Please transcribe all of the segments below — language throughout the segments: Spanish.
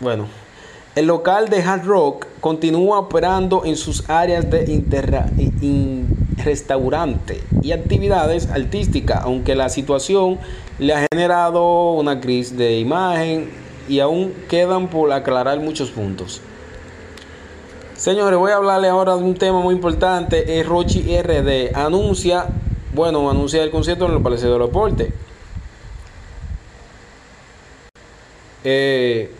Bueno, el local de Hard Rock continúa operando en sus áreas de restaurante y actividades artísticas, aunque la situación le ha generado una crisis de imagen y aún quedan por aclarar muchos puntos. Señores, voy a hablarle ahora de un tema muy importante. Es Rochi RD. Anuncia, bueno, anuncia el concierto en el Palacio de los. Eh,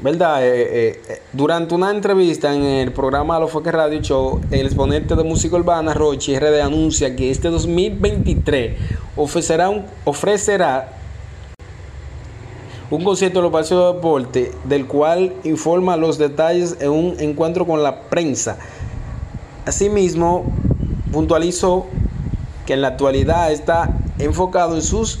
¿Verdad? Eh, eh, eh, durante una entrevista en el programa Lo Foque Radio Show, el exponente de música urbana, Rochi RD, anuncia que este 2023 ofrecerá un, ofrecerá un concierto en los Palacios de Deporte, del cual informa los detalles en un encuentro con la prensa. Asimismo, puntualizó que en la actualidad está enfocado en sus